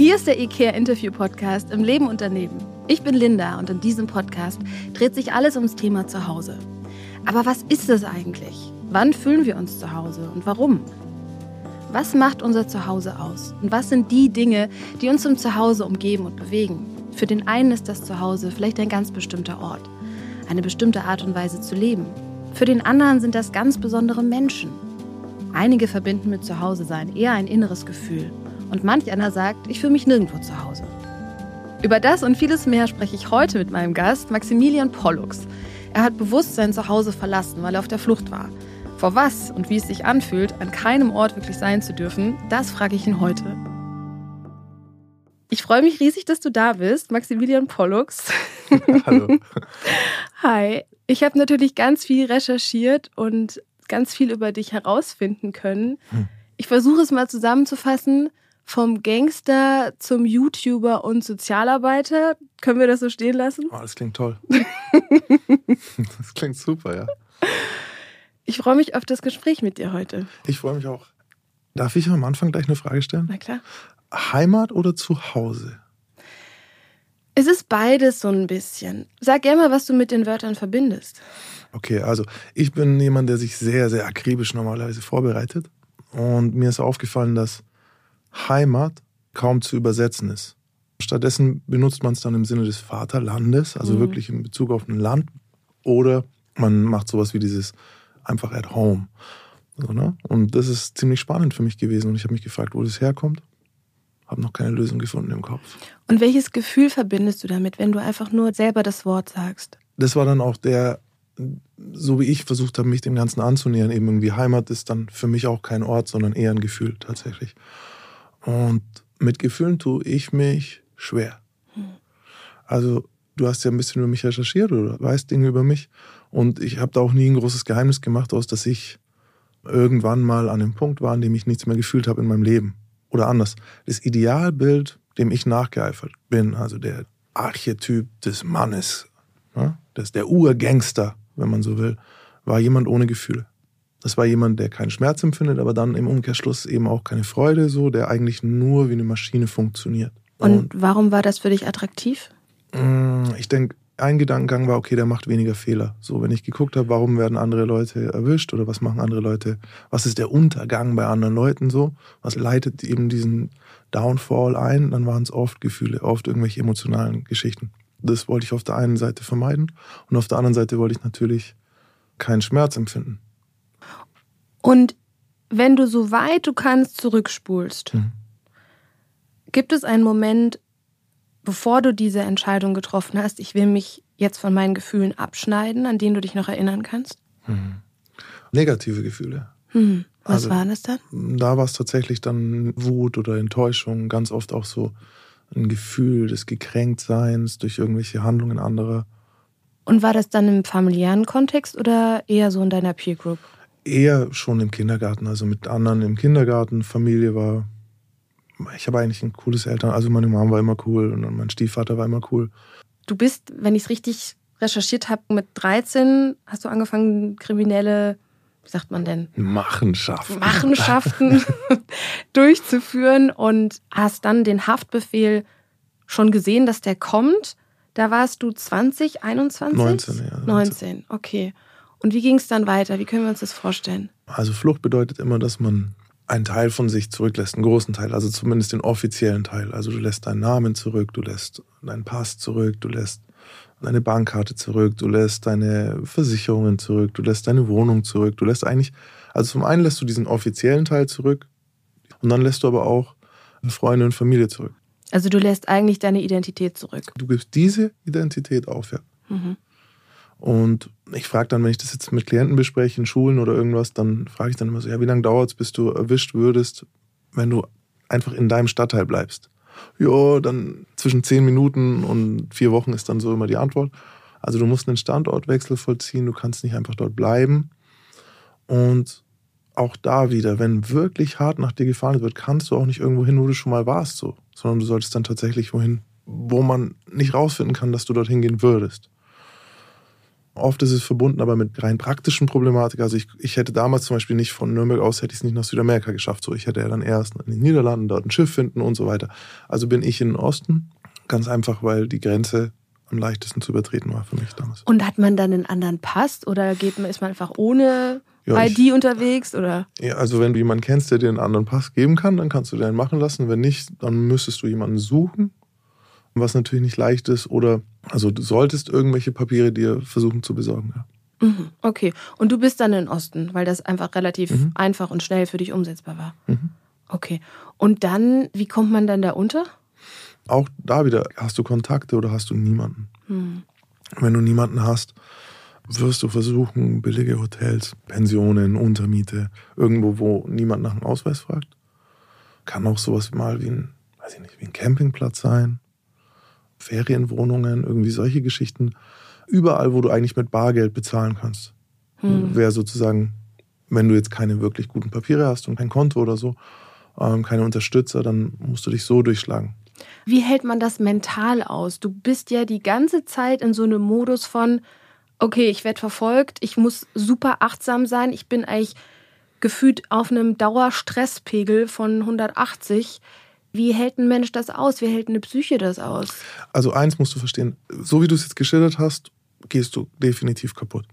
Hier ist der IKEA Interview Podcast im Leben und daneben. Ich bin Linda und in diesem Podcast dreht sich alles ums Thema Zuhause. Aber was ist es eigentlich? Wann fühlen wir uns zu Hause und warum? Was macht unser Zuhause aus? Und was sind die Dinge, die uns im Zuhause umgeben und bewegen? Für den einen ist das Zuhause vielleicht ein ganz bestimmter Ort, eine bestimmte Art und Weise zu leben. Für den anderen sind das ganz besondere Menschen. Einige verbinden mit Zuhause sein eher ein inneres Gefühl und manch einer sagt, ich fühle mich nirgendwo zu Hause. Über das und vieles mehr spreche ich heute mit meinem Gast Maximilian Pollux. Er hat bewusst sein Zuhause verlassen, weil er auf der Flucht war. Vor was und wie es sich anfühlt, an keinem Ort wirklich sein zu dürfen, das frage ich ihn heute. Ich freue mich riesig, dass du da bist, Maximilian Pollux. Hallo. Hi. Ich habe natürlich ganz viel recherchiert und ganz viel über dich herausfinden können. Hm. Ich versuche es mal zusammenzufassen vom Gangster zum YouTuber und Sozialarbeiter. Können wir das so stehen lassen? Oh, das klingt toll. das klingt super, ja. Ich freue mich auf das Gespräch mit dir heute. Ich freue mich auch. Darf ich am Anfang gleich eine Frage stellen? Na klar. Heimat oder Zuhause? Es ist beides so ein bisschen. Sag gerne mal, was du mit den Wörtern verbindest. Okay, also ich bin jemand, der sich sehr, sehr akribisch normalerweise vorbereitet. Und mir ist aufgefallen, dass Heimat kaum zu übersetzen ist. Stattdessen benutzt man es dann im Sinne des Vaterlandes, also mhm. wirklich in Bezug auf ein Land. Oder man macht sowas wie dieses einfach at home. So, ne? Und das ist ziemlich spannend für mich gewesen. Und ich habe mich gefragt, wo das herkommt. Habe noch keine Lösung gefunden im Kopf. Und welches Gefühl verbindest du damit, wenn du einfach nur selber das Wort sagst? Das war dann auch der, so wie ich versucht habe, mich dem Ganzen anzunähern. Eben irgendwie Heimat ist dann für mich auch kein Ort, sondern eher ein Gefühl tatsächlich. Und mit Gefühlen tue ich mich schwer. Also du hast ja ein bisschen über mich recherchiert oder weißt Dinge über mich. Und ich habe da auch nie ein großes Geheimnis gemacht aus, dass ich irgendwann mal an dem Punkt war, an dem ich nichts mehr gefühlt habe in meinem Leben. Oder anders. Das Idealbild, dem ich nachgeeifert bin, also der Archetyp des Mannes, ne? das der Urgangster, wenn man so will, war jemand ohne Gefühle. Das war jemand, der keinen Schmerz empfindet, aber dann im Umkehrschluss eben auch keine Freude, so, der eigentlich nur wie eine Maschine funktioniert. Und, Und warum war das für dich attraktiv? Mm, ich denke, ein Gedankengang war, okay, der macht weniger Fehler. So, wenn ich geguckt habe, warum werden andere Leute erwischt oder was machen andere Leute, was ist der Untergang bei anderen Leuten so, was leitet eben diesen Downfall ein, dann waren es oft Gefühle, oft irgendwelche emotionalen Geschichten. Das wollte ich auf der einen Seite vermeiden und auf der anderen Seite wollte ich natürlich keinen Schmerz empfinden. Und wenn du so weit du kannst zurückspulst, mhm. gibt es einen Moment, bevor du diese Entscheidung getroffen hast, ich will mich jetzt von meinen Gefühlen abschneiden, an denen du dich noch erinnern kannst? Mhm. Negative Gefühle. Mhm. Was also, war das dann? Da war es tatsächlich dann Wut oder Enttäuschung, ganz oft auch so ein Gefühl des Gekränktseins durch irgendwelche Handlungen anderer. Und war das dann im familiären Kontext oder eher so in deiner Peer Group? Eher schon im Kindergarten, also mit anderen im Kindergarten. Familie war, ich habe eigentlich ein cooles Eltern, also meine Mom war immer cool und mein Stiefvater war immer cool. Du bist, wenn ich es richtig recherchiert habe, mit 13 hast du angefangen, kriminelle, wie sagt man denn? Machenschaften. Machenschaften durchzuführen und hast dann den Haftbefehl schon gesehen, dass der kommt. Da warst du 20, 21? 19, ja. 19, 19 okay. Und wie ging es dann weiter? Wie können wir uns das vorstellen? Also Flucht bedeutet immer, dass man einen Teil von sich zurücklässt, einen großen Teil, also zumindest den offiziellen Teil. Also du lässt deinen Namen zurück, du lässt deinen Pass zurück, du lässt deine Bankkarte zurück, du lässt deine Versicherungen zurück, du lässt deine Wohnung zurück, du lässt eigentlich, also zum einen lässt du diesen offiziellen Teil zurück und dann lässt du aber auch Freunde und Familie zurück. Also du lässt eigentlich deine Identität zurück. Du gibst diese Identität auf, ja. Mhm. Und ich frage dann, wenn ich das jetzt mit Klienten bespreche, in Schulen oder irgendwas, dann frage ich dann immer so, ja, wie lange dauert es, bis du erwischt würdest, wenn du einfach in deinem Stadtteil bleibst? Ja, dann zwischen zehn Minuten und vier Wochen ist dann so immer die Antwort. Also du musst einen Standortwechsel vollziehen, du kannst nicht einfach dort bleiben. Und auch da wieder, wenn wirklich hart nach dir gefahren wird, kannst du auch nicht irgendwo hin, wo du schon mal warst, so, sondern du solltest dann tatsächlich wohin, wo man nicht rausfinden kann, dass du dorthin gehen würdest. Oft ist es verbunden aber mit rein praktischen Problematik. Also ich, ich hätte damals zum Beispiel nicht von Nürnberg aus, hätte ich es nicht nach Südamerika geschafft. So, ich hätte ja dann erst in den Niederlanden dort ein Schiff finden und so weiter. Also bin ich in den Osten. Ganz einfach, weil die Grenze am leichtesten zu übertreten war für mich damals. Und hat man dann einen anderen Pass oder geht man, ist man einfach ohne ja, ID ich, unterwegs? Oder? Ja, also wenn du jemanden kennst, der dir einen anderen Pass geben kann, dann kannst du den machen lassen. Wenn nicht, dann müsstest du jemanden suchen, was natürlich nicht leicht ist. Oder also du solltest irgendwelche Papiere dir versuchen zu besorgen. Ja. Mhm, okay. Und du bist dann in Osten, weil das einfach relativ mhm. einfach und schnell für dich umsetzbar war. Mhm. Okay. Und dann, wie kommt man dann da unter? Auch da wieder, hast du Kontakte oder hast du niemanden? Mhm. Wenn du niemanden hast, wirst du versuchen, billige Hotels, Pensionen, Untermiete, irgendwo, wo niemand nach dem Ausweis fragt. Kann auch sowas mal wie ein, weiß ich nicht, wie ein Campingplatz sein. Ferienwohnungen, irgendwie solche Geschichten. Überall, wo du eigentlich mit Bargeld bezahlen kannst. Hm. Wäre sozusagen, wenn du jetzt keine wirklich guten Papiere hast und kein Konto oder so, ähm, keine Unterstützer, dann musst du dich so durchschlagen. Wie hält man das mental aus? Du bist ja die ganze Zeit in so einem Modus von, okay, ich werde verfolgt, ich muss super achtsam sein, ich bin eigentlich gefühlt auf einem Dauerstresspegel von 180. Wie hält ein Mensch das aus? Wie hält eine Psyche das aus? Also eins musst du verstehen, so wie du es jetzt geschildert hast, gehst du definitiv kaputt.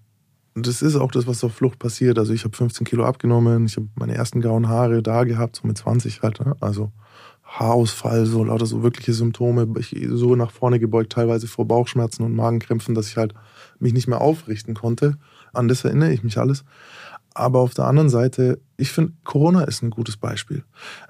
Und das ist auch das, was auf Flucht passiert. Also ich habe 15 Kilo abgenommen, ich habe meine ersten grauen Haare da gehabt, so mit 20 halt. Ne? Also Haarausfall, so lauter so wirkliche Symptome. Ich so nach vorne gebeugt, teilweise vor Bauchschmerzen und Magenkrämpfen, dass ich halt mich nicht mehr aufrichten konnte. An das erinnere ich mich alles. Aber auf der anderen Seite, ich finde, Corona ist ein gutes Beispiel.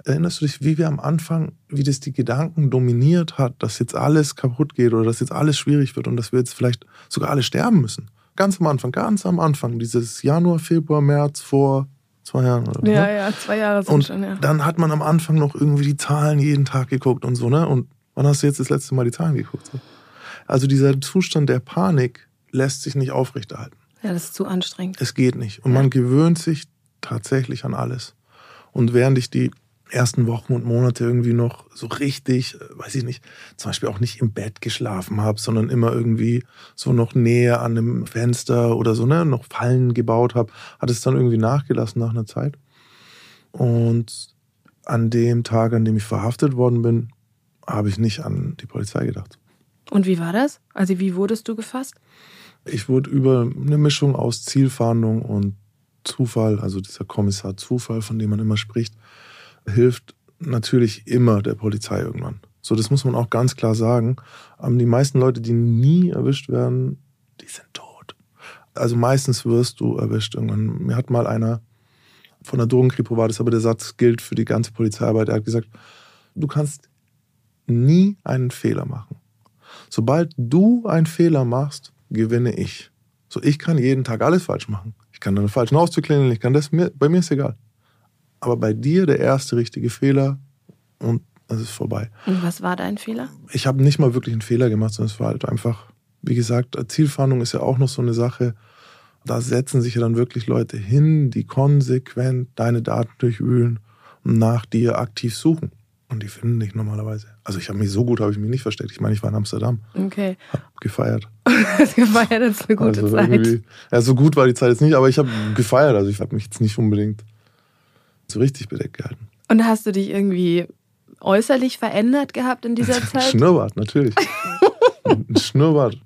Erinnerst du dich, wie wir am Anfang, wie das die Gedanken dominiert hat, dass jetzt alles kaputt geht oder dass jetzt alles schwierig wird und dass wir jetzt vielleicht sogar alle sterben müssen? Ganz am Anfang, ganz am Anfang, dieses Januar, Februar, März vor zwei Jahren oder Ja, ne? ja, zwei Jahre sind und schon, ja. Dann hat man am Anfang noch irgendwie die Zahlen jeden Tag geguckt und so, ne? Und wann hast du jetzt das letzte Mal die Zahlen geguckt? Also dieser Zustand der Panik lässt sich nicht aufrechterhalten. Ja, das ist zu anstrengend. Es geht nicht. Und ja. man gewöhnt sich tatsächlich an alles. Und während ich die ersten Wochen und Monate irgendwie noch so richtig, äh, weiß ich nicht, zum Beispiel auch nicht im Bett geschlafen habe, sondern immer irgendwie so noch näher an einem Fenster oder so, ne, noch Fallen gebaut habe, hat es dann irgendwie nachgelassen nach einer Zeit. Und an dem Tag, an dem ich verhaftet worden bin, habe ich nicht an die Polizei gedacht. Und wie war das? Also wie wurdest du gefasst? Ich wurde über eine Mischung aus Zielfahndung und Zufall, also dieser Kommissar Zufall, von dem man immer spricht, hilft natürlich immer der Polizei irgendwann. So, das muss man auch ganz klar sagen. die meisten Leute, die nie erwischt werden, die sind tot. Also meistens wirst du erwischt irgendwann. Mir hat mal einer von der Drogenkripo war das, aber der Satz gilt für die ganze Polizeiarbeit. Er hat gesagt, du kannst nie einen Fehler machen. Sobald du einen Fehler machst, gewinne ich. So, ich kann jeden Tag alles falsch machen. Ich kann einen falschen Haustür klingeln, ich kann das, mir, bei mir ist egal. Aber bei dir der erste richtige Fehler und es ist vorbei. Und was war dein Fehler? Ich habe nicht mal wirklich einen Fehler gemacht, sondern es war halt einfach, wie gesagt, Zielfahndung ist ja auch noch so eine Sache. Da setzen sich ja dann wirklich Leute hin, die konsequent deine Daten durchwühlen und nach dir aktiv suchen. Und die finden dich normalerweise. Also ich habe mich so gut, habe ich mich nicht versteckt. Ich meine, ich war in Amsterdam. Okay. Hab gefeiert. gefeiert ist eine gute also Zeit. Ja, so gut war die Zeit jetzt nicht, aber ich habe gefeiert. Also ich habe mich jetzt nicht unbedingt so richtig bedeckt gehalten. Und hast du dich irgendwie äußerlich verändert gehabt in dieser Zeit? Schnurrbart, natürlich. ein Schnurrbart.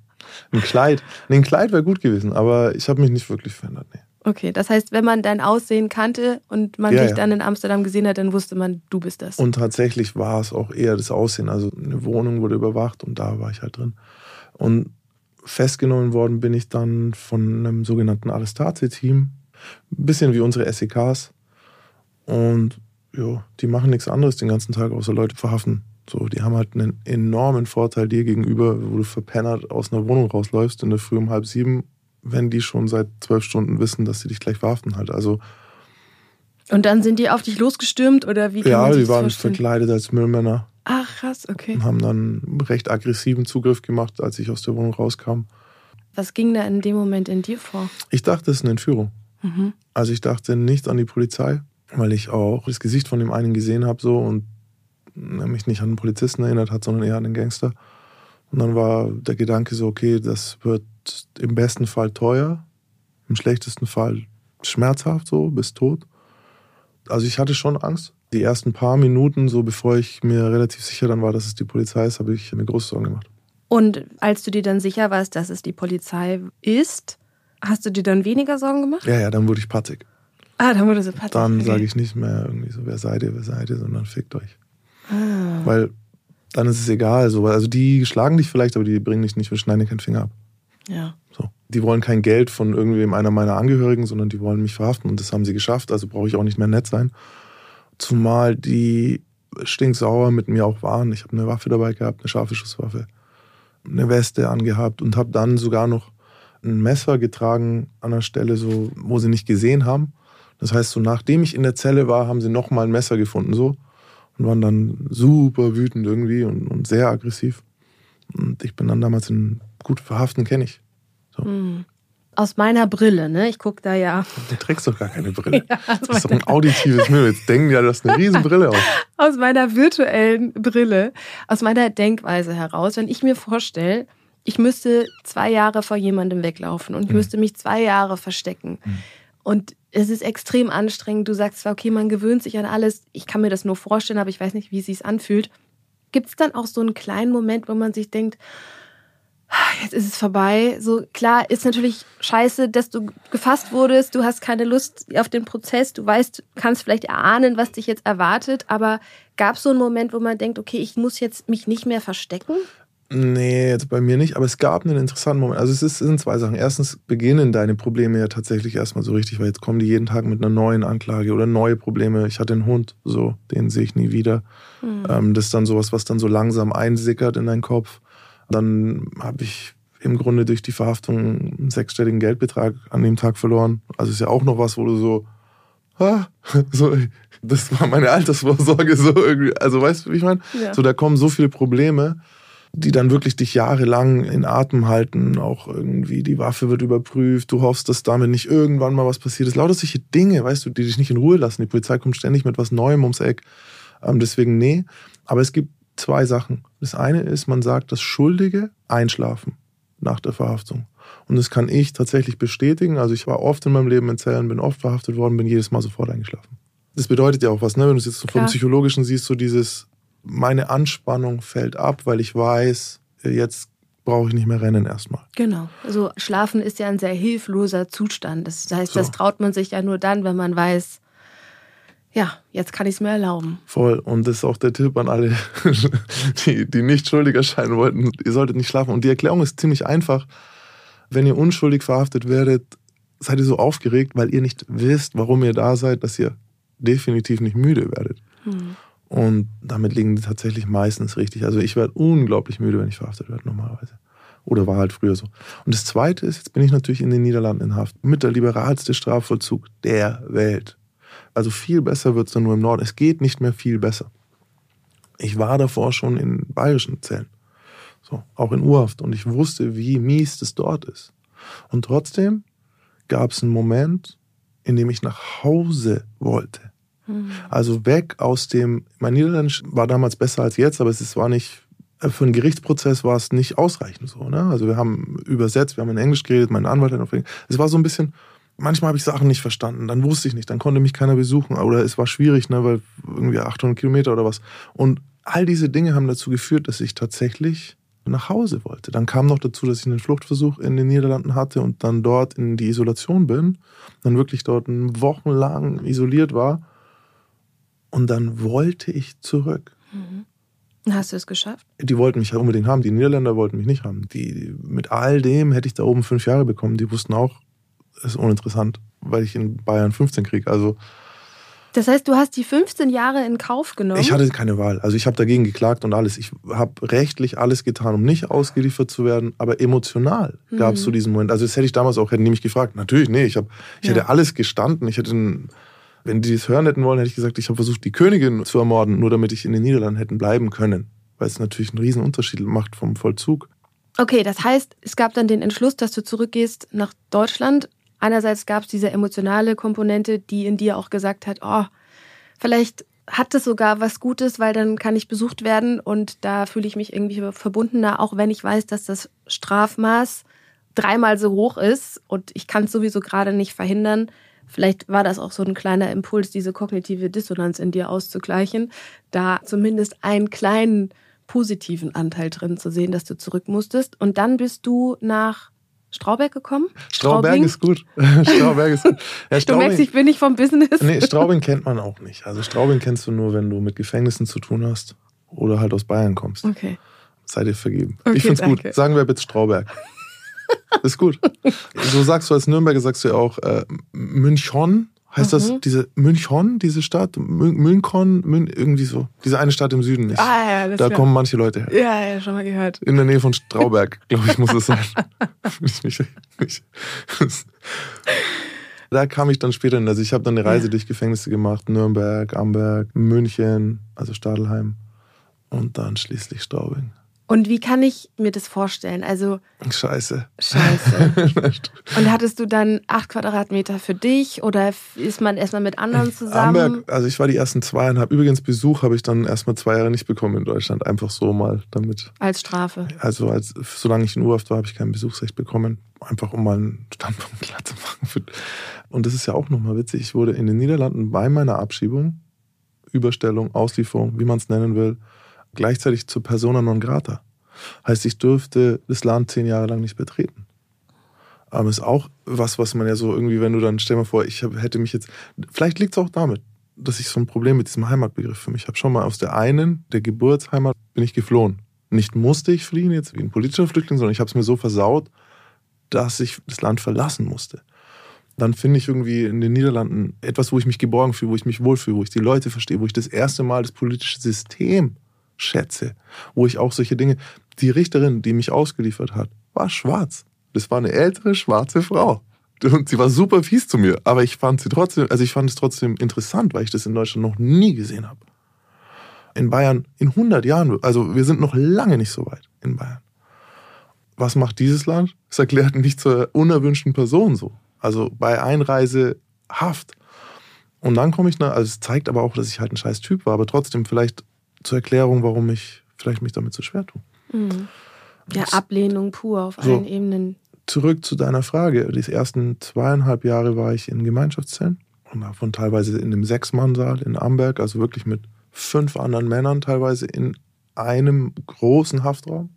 Ein Kleid. Nee, ein Kleid wäre gut gewesen, aber ich habe mich nicht wirklich verändert. Nee. Okay, das heißt, wenn man dein Aussehen kannte und man ja, dich ja. dann in Amsterdam gesehen hat, dann wusste man, du bist das. Und tatsächlich war es auch eher das Aussehen. Also eine Wohnung wurde überwacht und da war ich halt drin. Und festgenommen worden bin ich dann von einem sogenannten Arrestate-Team. Ein bisschen wie unsere SEKs. Und ja, die machen nichts anderes den ganzen Tag, außer Leute verhaften. So, die haben halt einen enormen Vorteil dir gegenüber, wo du verpennert aus einer Wohnung rausläufst in der Früh um halb sieben, wenn die schon seit zwölf Stunden wissen, dass sie dich gleich verhaften halt. Also und dann sind die auf dich losgestürmt oder wie Ja, die waren vorstellen? verkleidet als Müllmänner. Ach, krass, okay. Und haben dann recht aggressiven Zugriff gemacht, als ich aus der Wohnung rauskam. Was ging da in dem Moment in dir vor? Ich dachte, es ist eine Entführung. Mhm. Also ich dachte nicht an die Polizei weil ich auch das Gesicht von dem einen gesehen habe so und mich nicht an einen Polizisten erinnert hat, sondern eher an den Gangster. Und dann war der Gedanke so, okay, das wird im besten Fall teuer, im schlechtesten Fall schmerzhaft, so bis tot. Also ich hatte schon Angst. Die ersten paar Minuten, so bevor ich mir relativ sicher dann war, dass es die Polizei ist, habe ich mir große Sorgen gemacht. Und als du dir dann sicher warst, dass es die Polizei ist, hast du dir dann weniger Sorgen gemacht? Ja, ja, dann wurde ich patzig. Ah, dann wurde sie patzig. Dann okay. sage ich nicht mehr irgendwie so, wer seid ihr, wer seid ihr, sondern fickt euch. Ah. Weil dann ist es egal. So. Also die schlagen dich vielleicht, aber die bringen dich nicht, wir schneiden dir keinen Finger ab. Ja. So. Die wollen kein Geld von irgendwem einer meiner Angehörigen, sondern die wollen mich verhaften und das haben sie geschafft, also brauche ich auch nicht mehr nett sein. Zumal die stinksauer mit mir auch waren. Ich habe eine Waffe dabei gehabt, eine scharfe Schusswaffe, eine Weste angehabt und habe dann sogar noch ein Messer getragen an der Stelle, so, wo sie nicht gesehen haben. Das heißt, so nachdem ich in der Zelle war, haben sie nochmal ein Messer gefunden, so. Und waren dann super wütend irgendwie und, und sehr aggressiv. Und ich bin dann damals in gut verhaften, kenne ich. So. Mhm. Aus meiner Brille, ne? Ich gucke da ja. Du trägst doch gar keine Brille. ja, das ist doch ein auditives Mittel. Jetzt denken ja, du hast eine riesen Brille auf. Aus meiner virtuellen Brille, aus meiner Denkweise heraus, wenn ich mir vorstelle, ich müsste zwei Jahre vor jemandem weglaufen und ich mhm. müsste mich zwei Jahre verstecken. Mhm. Und es ist extrem anstrengend. Du sagst zwar, okay, man gewöhnt sich an alles. Ich kann mir das nur vorstellen, aber ich weiß nicht, wie es sich anfühlt. Gibt es dann auch so einen kleinen Moment, wo man sich denkt, jetzt ist es vorbei. So klar ist natürlich scheiße, dass du gefasst wurdest. Du hast keine Lust auf den Prozess. Du weißt, kannst vielleicht erahnen, was dich jetzt erwartet. Aber gab es so einen Moment, wo man denkt, okay, ich muss jetzt mich nicht mehr verstecken? Nee, jetzt bei mir nicht, aber es gab einen interessanten Moment. Also es, ist, es sind zwei Sachen. Erstens beginnen deine Probleme ja tatsächlich erstmal so richtig, weil jetzt kommen die jeden Tag mit einer neuen Anklage oder neue Probleme. Ich hatte einen Hund, so, den sehe ich nie wieder. Mhm. Ähm, das ist dann sowas, was dann so langsam einsickert in deinen Kopf. Dann habe ich im Grunde durch die Verhaftung einen sechsstelligen Geldbetrag an dem Tag verloren. Also ist ja auch noch was, wo du so, ah, so das war meine Altersvorsorge so irgendwie. Also weißt du, wie ich meine? Ja. So da kommen so viele Probleme, die dann wirklich dich jahrelang in Atem halten. Auch irgendwie die Waffe wird überprüft. Du hoffst, dass damit nicht irgendwann mal was passiert ist. Lauter solche Dinge, weißt du, die dich nicht in Ruhe lassen. Die Polizei kommt ständig mit was Neuem ums Eck. Ähm, deswegen nee. Aber es gibt zwei Sachen. Das eine ist, man sagt, dass Schuldige einschlafen nach der Verhaftung. Und das kann ich tatsächlich bestätigen. Also ich war oft in meinem Leben in Zellen, bin oft verhaftet worden, bin jedes Mal sofort eingeschlafen. Das bedeutet ja auch was, ne? wenn du es jetzt vom Psychologischen siehst, so dieses, meine Anspannung fällt ab, weil ich weiß, jetzt brauche ich nicht mehr rennen erstmal. Genau. Also Schlafen ist ja ein sehr hilfloser Zustand. Das heißt, so. das traut man sich ja nur dann, wenn man weiß, ja, jetzt kann ich es mir erlauben. Voll. Und das ist auch der Tipp an alle, die, die nicht schuldig erscheinen wollten. Ihr solltet nicht schlafen. Und die Erklärung ist ziemlich einfach. Wenn ihr unschuldig verhaftet werdet, seid ihr so aufgeregt, weil ihr nicht wisst, warum ihr da seid, dass ihr definitiv nicht müde werdet. Hm. Und damit liegen die tatsächlich meistens richtig. Also ich werde unglaublich müde, wenn ich verhaftet werde, normalerweise. Oder war halt früher so. Und das Zweite ist, jetzt bin ich natürlich in den Niederlanden in Haft. Mit der liberalste Strafvollzug der Welt. Also viel besser wird es dann nur im Norden. Es geht nicht mehr viel besser. Ich war davor schon in bayerischen Zellen. So, auch in Urhaft. Und ich wusste, wie mies das dort ist. Und trotzdem gab es einen Moment, in dem ich nach Hause wollte. Mhm. Also weg aus dem, mein Niederländisch war damals besser als jetzt, aber es war nicht, für einen Gerichtsprozess war es nicht ausreichend so. Ne? Also wir haben übersetzt, wir haben in Englisch geredet, mein Anwalt hat auf Englisch. Es war so ein bisschen, manchmal habe ich Sachen nicht verstanden, dann wusste ich nicht, dann konnte mich keiner besuchen oder es war schwierig, ne, weil irgendwie 800 Kilometer oder was. Und all diese Dinge haben dazu geführt, dass ich tatsächlich nach Hause wollte. Dann kam noch dazu, dass ich einen Fluchtversuch in den Niederlanden hatte und dann dort in die Isolation bin, dann wirklich dort wochenlang isoliert war und dann wollte ich zurück. Mhm. Hast du es geschafft? Die wollten mich unbedingt haben. Die Niederländer wollten mich nicht haben. Die, mit all dem hätte ich da oben fünf Jahre bekommen. Die wussten auch, ist uninteressant, weil ich in Bayern 15 kriege. Also das heißt, du hast die 15 Jahre in Kauf genommen? Ich hatte keine Wahl. Also ich habe dagegen geklagt und alles. Ich habe rechtlich alles getan, um nicht ausgeliefert zu werden, aber emotional mhm. gab es so diesen Moment. Also das hätte ich damals auch, hätten die mich gefragt. Natürlich, nee, ich, hab, ich ja. hätte alles gestanden. Ich hätte, wenn die es hören hätten wollen, hätte ich gesagt, ich habe versucht, die Königin zu ermorden, nur damit ich in den Niederlanden hätten bleiben können. Weil es natürlich einen riesen Unterschied macht vom Vollzug. Okay, das heißt, es gab dann den Entschluss, dass du zurückgehst nach Deutschland einerseits gab es diese emotionale Komponente, die in dir auch gesagt hat, oh, vielleicht hat es sogar was Gutes, weil dann kann ich besucht werden und da fühle ich mich irgendwie verbundener, auch wenn ich weiß, dass das Strafmaß dreimal so hoch ist und ich kann es sowieso gerade nicht verhindern. Vielleicht war das auch so ein kleiner Impuls, diese kognitive Dissonanz in dir auszugleichen, da zumindest einen kleinen positiven Anteil drin zu sehen, dass du zurück musstest. Und dann bist du nach Strauberg gekommen? Strauberg Straubing? ist gut. Strauberg ist gut. Ja, du merkst, ich bin nicht vom Business. Nee, Straubing kennt man auch nicht. Also Straubing kennst du nur, wenn du mit Gefängnissen zu tun hast oder halt aus Bayern kommst. Okay. Seid ihr vergeben. Okay, ich find's danke. gut. Sagen wir bitte Strauberg. Ist gut. So sagst du als Nürnberger, sagst du ja auch äh, Münchon. Heißt mhm. das diese Münchon, diese Stadt? Münchon, Mün, irgendwie so. Diese eine Stadt im Süden nicht. Ah, ja, das Da klar. kommen manche Leute her. Ja, ja, schon mal gehört. In der Nähe von Strauberg, glaube ich, muss es sein. da kam ich dann später hin. Also ich habe dann eine Reise ja. durch Gefängnisse gemacht. Nürnberg, Amberg, München, also Stadelheim. Und dann schließlich Straubing. Und wie kann ich mir das vorstellen? Also Scheiße. Scheiße. Und hattest du dann acht Quadratmeter für dich oder ist man erstmal mit anderen zusammen? Amberg, also ich war die ersten zweieinhalb. Übrigens Besuch habe ich dann erstmal zwei Jahre nicht bekommen in Deutschland. Einfach so mal damit. Als Strafe. Also als, solange ich in Urhaft war, habe ich kein Besuchsrecht bekommen. Einfach um mal einen Standpunkt klar zu machen. Und das ist ja auch nochmal witzig. Ich wurde in den Niederlanden bei meiner Abschiebung, Überstellung, Auslieferung, wie man es nennen will, gleichzeitig zur Persona non grata. Heißt, ich dürfte das Land zehn Jahre lang nicht betreten. Aber ist auch was, was man ja so irgendwie, wenn du dann, stell mal vor, ich hätte mich jetzt, vielleicht liegt es auch damit, dass ich so ein Problem mit diesem Heimatbegriff für mich habe. Schon mal aus der einen, der Geburtsheimat, bin ich geflohen. Nicht musste ich fliehen, jetzt wie ein politischer Flüchtling, sondern ich habe es mir so versaut, dass ich das Land verlassen musste. Dann finde ich irgendwie in den Niederlanden etwas, wo ich mich geborgen fühle, wo ich mich wohlfühle, wo ich die Leute verstehe, wo ich das erste Mal das politische System schätze, wo ich auch solche Dinge, die Richterin, die mich ausgeliefert hat, war schwarz. Das war eine ältere schwarze Frau. Und sie war super fies zu mir, aber ich fand sie trotzdem, also ich fand es trotzdem interessant, weil ich das in Deutschland noch nie gesehen habe. In Bayern in 100 Jahren, also wir sind noch lange nicht so weit in Bayern. Was macht dieses Land? Es erklärt nicht zur unerwünschten Person so. Also bei Einreise Haft. Und dann komme ich, nach, also es zeigt aber auch, dass ich halt ein scheiß Typ war, aber trotzdem vielleicht zur Erklärung, warum ich vielleicht mich damit so schwer tue. Mhm. Ja, Ablehnung pur auf so, allen Ebenen. Zurück zu deiner Frage. Die ersten zweieinhalb Jahre war ich in Gemeinschaftszellen und davon teilweise in dem Sechsmannsaal in Amberg, also wirklich mit fünf anderen Männern teilweise in einem großen Haftraum.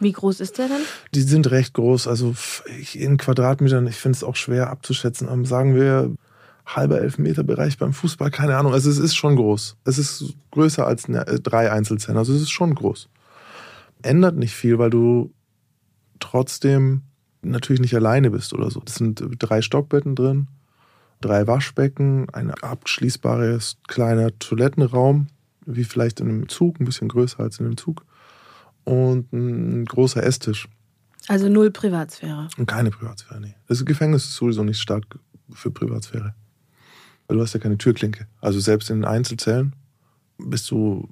Wie groß ist der denn? Die sind recht groß, also in Quadratmetern, ich finde es auch schwer abzuschätzen. Aber sagen wir halber Elfmeterbereich beim Fußball, keine Ahnung. Also es ist schon groß. Es ist größer als äh, drei Einzelzellen, also es ist schon groß ändert nicht viel, weil du trotzdem natürlich nicht alleine bist oder so. Es sind drei Stockbetten drin, drei Waschbecken, ein abschließbares kleiner Toilettenraum, wie vielleicht in einem Zug, ein bisschen größer als in einem Zug. Und ein großer Esstisch. Also null Privatsphäre. Und keine Privatsphäre, nee. Das Gefängnis ist sowieso nicht stark für Privatsphäre. Weil du hast ja keine Türklinke. Also selbst in Einzelzellen bist du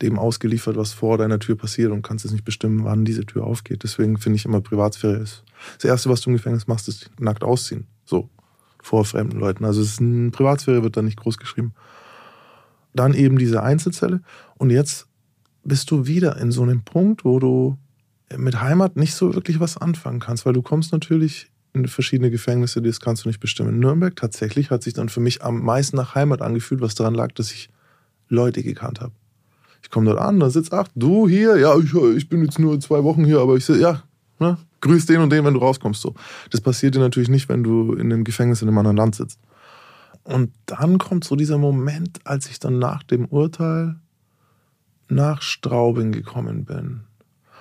dem ausgeliefert, was vor deiner Tür passiert und kannst es nicht bestimmen, wann diese Tür aufgeht. Deswegen finde ich immer Privatsphäre ist. Das Erste, was du im Gefängnis machst, ist nackt ausziehen. So. Vor fremden Leuten. Also es ist ein Privatsphäre wird da nicht groß geschrieben. Dann eben diese Einzelzelle. Und jetzt bist du wieder in so einem Punkt, wo du mit Heimat nicht so wirklich was anfangen kannst, weil du kommst natürlich verschiedene Gefängnisse, das kannst du nicht bestimmen. In Nürnberg tatsächlich hat sich dann für mich am meisten nach Heimat angefühlt, was daran lag, dass ich Leute gekannt habe. Ich komme dort an, da sitzt, ach, du hier, ja, ich, ich bin jetzt nur zwei Wochen hier, aber ich sehe, ja, ne, grüß den und den, wenn du rauskommst. So. Das passiert dir natürlich nicht, wenn du in einem Gefängnis in einem anderen Land sitzt. Und dann kommt so dieser Moment, als ich dann nach dem Urteil nach Straubing gekommen bin.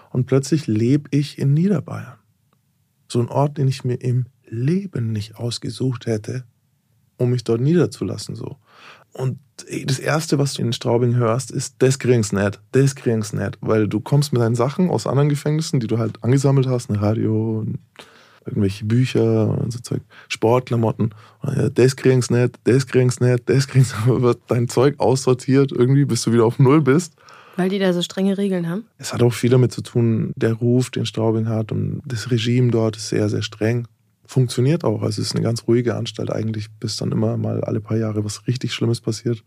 Und plötzlich lebe ich in Niederbayern. So ein Ort, den ich mir im Leben nicht ausgesucht hätte, um mich dort niederzulassen. So. Und das Erste, was du in Straubing hörst, ist, das kriegst nicht, das kriegst nicht. Weil du kommst mit deinen Sachen aus anderen Gefängnissen, die du halt angesammelt hast, ein Radio, irgendwelche Bücher und so Zeug, Sportklamotten. Das kriegst nicht, das kriegst nicht, das kriegst nicht. wird dein Zeug aussortiert irgendwie, bis du wieder auf Null bist. Weil die da so strenge Regeln haben? Es hat auch viel damit zu tun, der Ruf, den Straubing hat und das Regime dort ist sehr, sehr streng funktioniert auch. Also es ist eine ganz ruhige Anstalt eigentlich, bis dann immer mal alle paar Jahre was richtig Schlimmes passiert.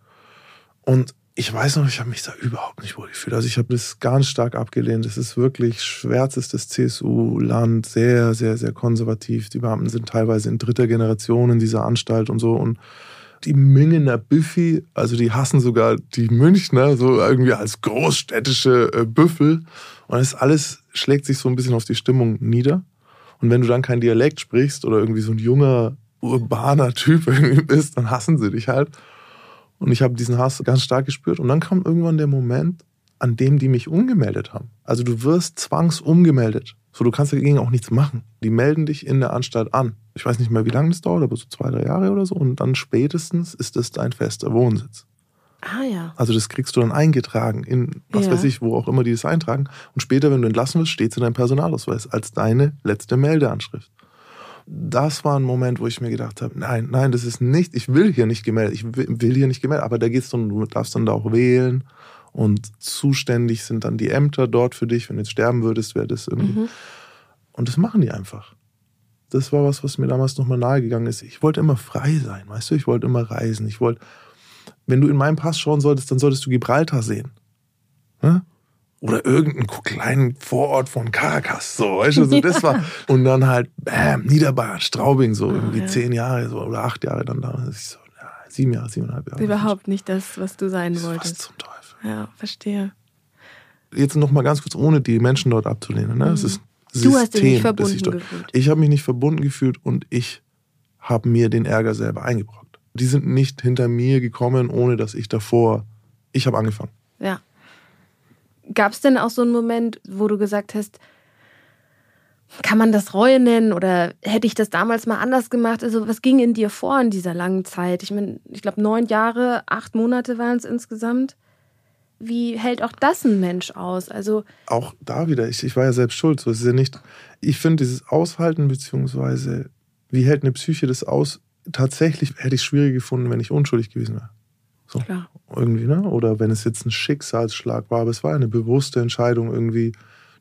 Und ich weiß noch, ich habe mich da überhaupt nicht wohl gefühlt. Also ich habe das ganz stark abgelehnt. Es ist wirklich schwärzestes CSU-Land, sehr, sehr, sehr konservativ. Die Beamten sind teilweise in dritter Generation in dieser Anstalt und so. Und die Müngener Büffi, also die hassen sogar die Münchner so irgendwie als großstädtische äh, Büffel. Und das alles schlägt sich so ein bisschen auf die Stimmung nieder. Und wenn du dann kein Dialekt sprichst oder irgendwie so ein junger, urbaner Typ irgendwie bist, dann hassen sie dich halt. Und ich habe diesen Hass ganz stark gespürt. Und dann kam irgendwann der Moment, an dem die mich umgemeldet haben. Also du wirst zwangsumgemeldet. So, du kannst dagegen auch nichts machen. Die melden dich in der Anstalt an. Ich weiß nicht mehr, wie lange das dauert, aber so zwei, drei Jahre oder so. Und dann spätestens ist das dein fester Wohnsitz. Ah ja. Also das kriegst du dann eingetragen in, was ja. weiß ich, wo auch immer die das eintragen. Und später, wenn du entlassen wirst, steht es in deinem Personalausweis als deine letzte Meldeanschrift das war ein Moment, wo ich mir gedacht habe, nein, nein, das ist nicht, ich will hier nicht gemeldet, ich will hier nicht gemeldet, aber da geht's dann, du darfst dann da auch wählen und zuständig sind dann die Ämter dort für dich, wenn du jetzt sterben würdest, wäre das irgendwie. Mhm. Und das machen die einfach. Das war was, was mir damals nochmal nahegegangen ist. Ich wollte immer frei sein, weißt du, ich wollte immer reisen, ich wollte, wenn du in meinen Pass schauen solltest, dann solltest du Gibraltar sehen. Ne? oder irgendeinen kleinen Vorort von Caracas, so, weißt du, so das war. Und dann halt, bam, Niederbayern, Straubing, so irgendwie oh, ja. zehn Jahre so, oder acht Jahre dann da. Ich so, ja, sieben Jahre, siebeneinhalb Jahre. Überhaupt nicht das, was du sein das wolltest. Was zum Teufel. Ja, verstehe. Jetzt noch mal ganz kurz, ohne die Menschen dort abzulehnen. Ne? Es mhm. ist System, du hast dich nicht verbunden ich gefühlt. Ich habe mich nicht verbunden gefühlt und ich habe mir den Ärger selber eingebrockt. Die sind nicht hinter mir gekommen, ohne dass ich davor, ich habe angefangen. Ja. Gab es denn auch so einen Moment, wo du gesagt hast, kann man das Reue nennen oder hätte ich das damals mal anders gemacht? Also was ging in dir vor in dieser langen Zeit? Ich meine, ich glaube neun Jahre, acht Monate waren es insgesamt. Wie hält auch das ein Mensch aus? Also auch da wieder, ich, ich war ja selbst schuld. So ist es ja nicht. Ich finde dieses Aushalten beziehungsweise wie hält eine Psyche das aus? Tatsächlich hätte ich es schwierig gefunden, wenn ich unschuldig gewesen wäre. So. Klar. Irgendwie, ne? Oder wenn es jetzt ein Schicksalsschlag war, aber es war eine bewusste Entscheidung irgendwie,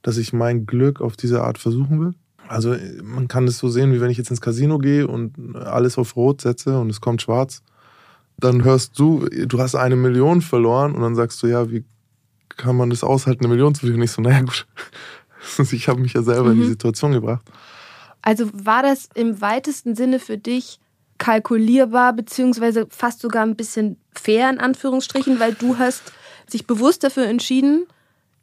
dass ich mein Glück auf diese Art versuchen will. Also man kann es so sehen, wie wenn ich jetzt ins Casino gehe und alles auf Rot setze und es kommt schwarz. Dann hörst du, du hast eine Million verloren und dann sagst du, ja, wie kann man das aushalten, eine Million zu verlieren? Und ich so, naja gut, ich habe mich ja selber mhm. in die mhm. Situation gebracht. Also war das im weitesten Sinne für dich kalkulierbar, beziehungsweise fast sogar ein bisschen fair in Anführungsstrichen, weil du hast sich bewusst dafür entschieden,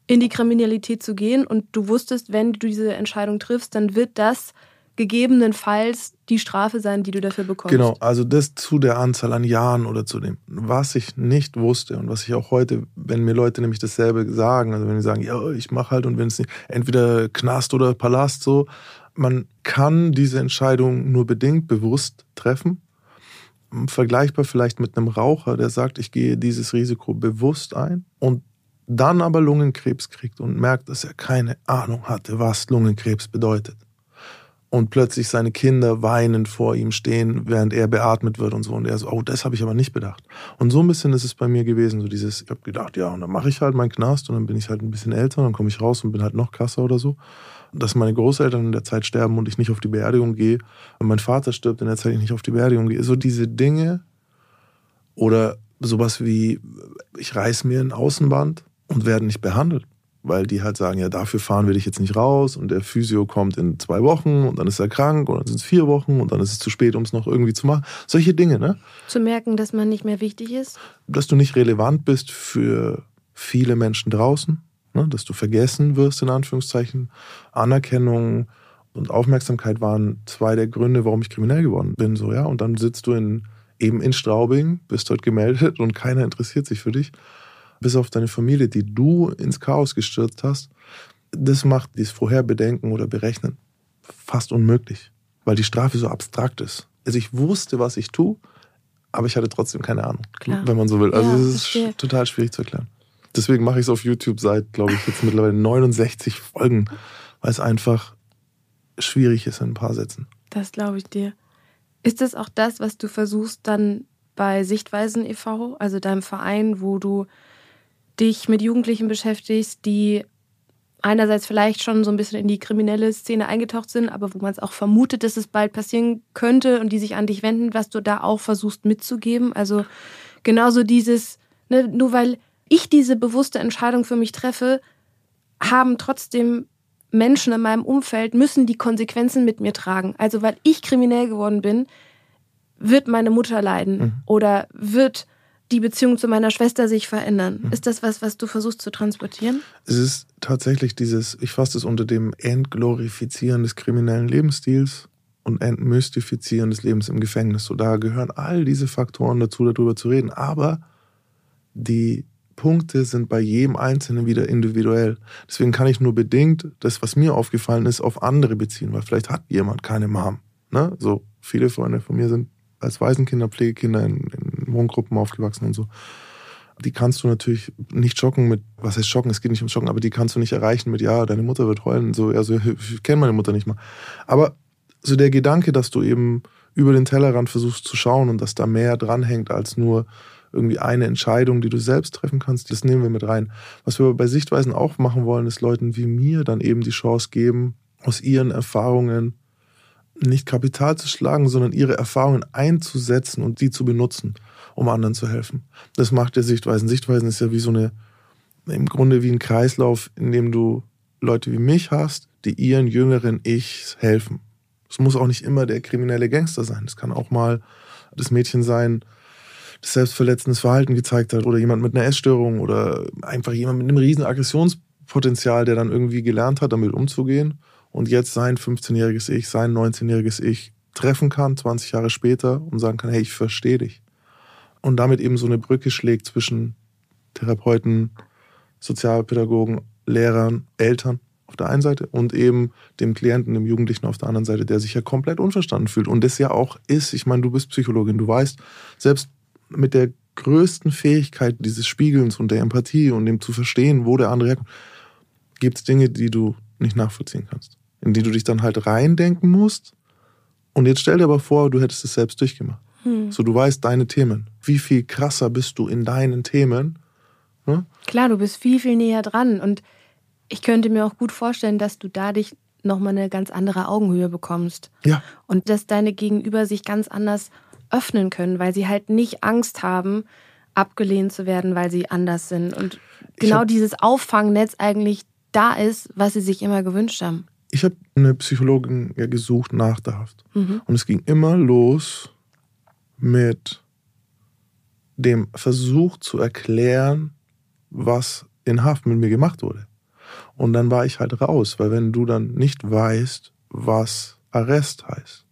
in die Kriminalität zu gehen und du wusstest, wenn du diese Entscheidung triffst, dann wird das gegebenenfalls die Strafe sein, die du dafür bekommst. Genau, also das zu der Anzahl an Jahren oder zu dem, was ich nicht wusste und was ich auch heute, wenn mir Leute nämlich dasselbe sagen, also wenn die sagen, ja, ich mache halt und wenn es nicht, entweder Knast oder Palast so, man kann diese Entscheidung nur bedingt bewusst treffen. Vergleichbar vielleicht mit einem Raucher, der sagt, ich gehe dieses Risiko bewusst ein und dann aber Lungenkrebs kriegt und merkt, dass er keine Ahnung hatte, was Lungenkrebs bedeutet. Und plötzlich seine Kinder weinend vor ihm stehen, während er beatmet wird und so. Und er so, oh, das habe ich aber nicht bedacht. Und so ein bisschen ist es bei mir gewesen, so dieses, ich habe gedacht, ja, und dann mache ich halt meinen Knast und dann bin ich halt ein bisschen älter, dann komme ich raus und bin halt noch krasser oder so dass meine Großeltern in der Zeit sterben und ich nicht auf die Beerdigung gehe, und mein Vater stirbt in der Zeit, ich nicht auf die Beerdigung gehe. So diese Dinge oder sowas wie, ich reiß mir ein Außenband und werde nicht behandelt. Weil die halt sagen, ja, dafür fahren wir dich jetzt nicht raus und der Physio kommt in zwei Wochen und dann ist er krank und dann sind es vier Wochen und dann ist es zu spät, um es noch irgendwie zu machen. Solche Dinge, ne? Zu merken, dass man nicht mehr wichtig ist? Dass du nicht relevant bist für viele Menschen draußen ne, dass du vergessen wirst, in Anführungszeichen. Anerkennung und Aufmerksamkeit waren zwei der Gründe, warum ich kriminell geworden bin. So, ja. Und dann sitzt du in, eben in Straubing, bist dort gemeldet und keiner interessiert sich für dich. Bis auf deine Familie, die du ins Chaos gestürzt hast. Das macht dieses Vorherbedenken oder Berechnen fast unmöglich, weil die Strafe so abstrakt ist. Also ich wusste, was ich tue, aber ich hatte trotzdem keine Ahnung, Klar. wenn man so will. Also es ist total schwierig zu erklären. Deswegen mache ich es auf YouTube seit, glaube ich, jetzt mittlerweile 69 Folgen, weil es einfach schwierig ist in ein paar Sätzen. Das glaube ich dir. Ist das auch das, was du versuchst dann bei Sichtweisen e.V., also deinem Verein, wo du dich mit Jugendlichen beschäftigst, die einerseits vielleicht schon so ein bisschen in die kriminelle Szene eingetaucht sind, aber wo man es auch vermutet, dass es bald passieren könnte und die sich an dich wenden, was du da auch versuchst mitzugeben? Also genauso dieses Ne, nur weil ich diese bewusste Entscheidung für mich treffe, haben trotzdem Menschen in meinem Umfeld, müssen die Konsequenzen mit mir tragen. Also weil ich kriminell geworden bin, wird meine Mutter leiden mhm. oder wird die Beziehung zu meiner Schwester sich verändern. Mhm. Ist das was, was du versuchst zu transportieren? Es ist tatsächlich dieses, ich fasse es unter dem Entglorifizieren des kriminellen Lebensstils und Entmystifizieren des Lebens im Gefängnis. So, da gehören all diese Faktoren dazu, darüber zu reden. Aber die Punkte sind bei jedem Einzelnen wieder individuell. Deswegen kann ich nur bedingt das, was mir aufgefallen ist, auf andere beziehen, weil vielleicht hat jemand keine Mom. Ne? So viele Freunde von mir sind als Waisenkinder, Pflegekinder in, in Wohngruppen aufgewachsen und so. Die kannst du natürlich nicht schocken mit, was heißt schocken, es geht nicht um schocken, aber die kannst du nicht erreichen mit, ja, deine Mutter wird heulen, so, also ich kenne meine Mutter nicht mal. Aber so der Gedanke, dass du eben über den Tellerrand versuchst zu schauen und dass da mehr dranhängt als nur irgendwie eine Entscheidung, die du selbst treffen kannst, das nehmen wir mit rein. Was wir bei Sichtweisen auch machen wollen, ist Leuten wie mir dann eben die Chance geben, aus ihren Erfahrungen nicht Kapital zu schlagen, sondern ihre Erfahrungen einzusetzen und die zu benutzen, um anderen zu helfen. Das macht der Sichtweisen. Sichtweisen ist ja wie so eine, im Grunde wie ein Kreislauf, in dem du Leute wie mich hast, die ihren jüngeren Ich helfen. Es muss auch nicht immer der kriminelle Gangster sein. Es kann auch mal das Mädchen sein, das selbstverletzendes Verhalten gezeigt hat oder jemand mit einer Essstörung oder einfach jemand mit einem riesen Aggressionspotenzial, der dann irgendwie gelernt hat, damit umzugehen und jetzt sein 15-jähriges Ich, sein 19-jähriges Ich treffen kann, 20 Jahre später und sagen kann, hey, ich verstehe dich. Und damit eben so eine Brücke schlägt zwischen Therapeuten, Sozialpädagogen, Lehrern, Eltern auf der einen Seite und eben dem Klienten, dem Jugendlichen auf der anderen Seite, der sich ja komplett unverstanden fühlt. Und das ja auch ist, ich meine, du bist Psychologin, du weißt, selbst mit der größten Fähigkeit dieses Spiegelns und der Empathie und dem zu verstehen, wo der andere herkommt, gibt es Dinge, die du nicht nachvollziehen kannst. In die du dich dann halt reindenken musst. Und jetzt stell dir aber vor, du hättest es selbst durchgemacht. Hm. So, du weißt deine Themen. Wie viel krasser bist du in deinen Themen? Hm? Klar, du bist viel, viel näher dran. Und ich könnte mir auch gut vorstellen, dass du dadurch nochmal eine ganz andere Augenhöhe bekommst. Ja. Und dass deine Gegenüber sich ganz anders öffnen können, weil sie halt nicht Angst haben, abgelehnt zu werden, weil sie anders sind. Und genau hab, dieses Auffangnetz eigentlich da ist, was sie sich immer gewünscht haben. Ich habe eine Psychologin ja gesucht nach der Haft. Mhm. Und es ging immer los mit dem Versuch zu erklären, was in Haft mit mir gemacht wurde. Und dann war ich halt raus, weil wenn du dann nicht weißt, was Arrest heißt,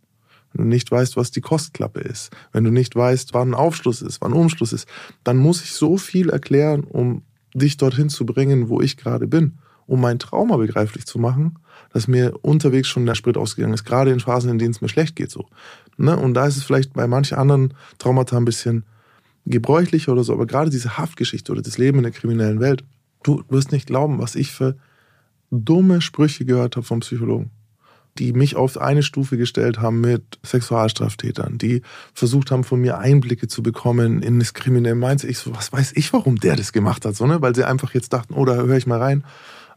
wenn du nicht weißt, was die Kostklappe ist, wenn du nicht weißt, wann Aufschluss ist, wann Umschluss ist, dann muss ich so viel erklären, um dich dorthin zu bringen, wo ich gerade bin, um mein Trauma begreiflich zu machen, dass mir unterwegs schon der Sprit ausgegangen ist, gerade in Phasen, in denen es mir schlecht geht. So. Ne? Und da ist es vielleicht bei manchen anderen Traumata ein bisschen gebräuchlicher oder so, aber gerade diese Haftgeschichte oder das Leben in der kriminellen Welt, du wirst nicht glauben, was ich für dumme Sprüche gehört habe vom Psychologen die mich auf eine Stufe gestellt haben mit Sexualstraftätern, die versucht haben, von mir Einblicke zu bekommen in das kriminelle Mindset. Ich so, was weiß ich, warum der das gemacht hat, so, ne? weil sie einfach jetzt dachten, oh, da höre ich mal rein,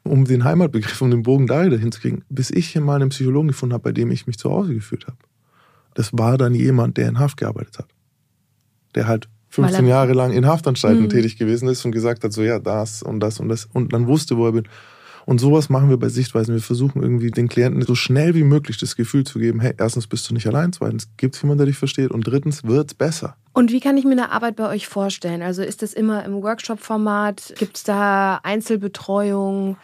um den Heimatbegriff, um den Bogen da wieder hinzukriegen, bis ich hier mal einen Psychologen gefunden habe, bei dem ich mich zu Hause gefühlt habe. Das war dann jemand, der in Haft gearbeitet hat. Der halt 15 Jahre lang in Haftanstalten mhm. tätig gewesen ist und gesagt hat, so ja, das und das und das und dann wusste, wo er bin. Und sowas machen wir bei Sichtweisen. Wir versuchen irgendwie den Klienten so schnell wie möglich das Gefühl zu geben, hey, erstens bist du nicht allein, zweitens gibt es jemanden, der dich versteht und drittens wird es besser. Und wie kann ich mir eine Arbeit bei euch vorstellen? Also ist das immer im Workshop-Format? Gibt es da Einzelbetreuung?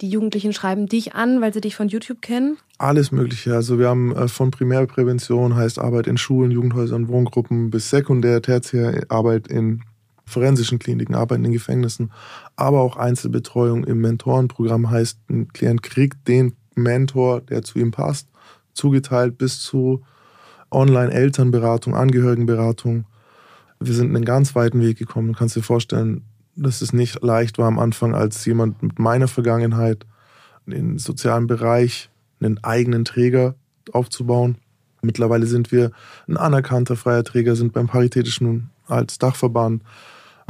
Die Jugendlichen schreiben dich an, weil sie dich von YouTube kennen? Alles Mögliche. Also wir haben äh, von Primärprävention, heißt Arbeit in Schulen, Jugendhäusern, Wohngruppen, bis Sekundär, Tertiär, Arbeit in forensischen Kliniken, arbeiten in Gefängnissen, aber auch Einzelbetreuung im Mentorenprogramm heißt, ein Klient kriegt den Mentor, der zu ihm passt, zugeteilt bis zu Online-Elternberatung, Angehörigenberatung. Wir sind einen ganz weiten Weg gekommen. Du kannst dir vorstellen, dass es nicht leicht war am Anfang, als jemand mit meiner Vergangenheit im sozialen Bereich einen eigenen Träger aufzubauen. Mittlerweile sind wir ein anerkannter freier Träger, sind beim Paritätischen als Dachverband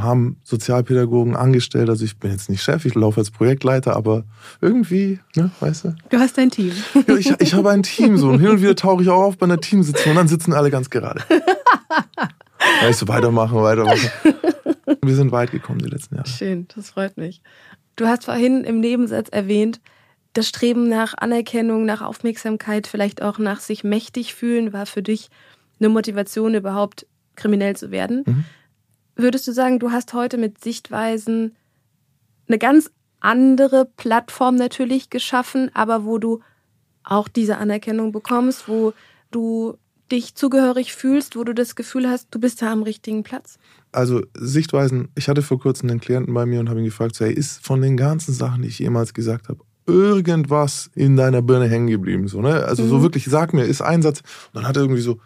haben Sozialpädagogen angestellt. Also ich bin jetzt nicht Chef, ich laufe als Projektleiter, aber irgendwie, ne, weißt du? Du hast ein Team. Ja, ich, ich habe ein Team so und hin und wieder tauche ich auch auf bei einer Teamsitzung und dann sitzen alle ganz gerade. Weißt du, weitermachen, weitermachen. Wir sind weit gekommen die letzten Jahre. Schön, das freut mich. Du hast vorhin im Nebensatz erwähnt, das Streben nach Anerkennung, nach Aufmerksamkeit, vielleicht auch nach sich mächtig fühlen, war für dich eine Motivation, überhaupt kriminell zu werden. Mhm. Würdest du sagen, du hast heute mit Sichtweisen eine ganz andere Plattform natürlich geschaffen, aber wo du auch diese Anerkennung bekommst, wo du dich zugehörig fühlst, wo du das Gefühl hast, du bist da am richtigen Platz? Also Sichtweisen, ich hatte vor kurzem einen Klienten bei mir und habe ihn gefragt, so, hey, ist von den ganzen Sachen, die ich jemals gesagt habe, irgendwas in deiner Birne hängen geblieben? So, ne? Also mhm. so wirklich, sag mir, ist ein Satz. Und dann hat er irgendwie so,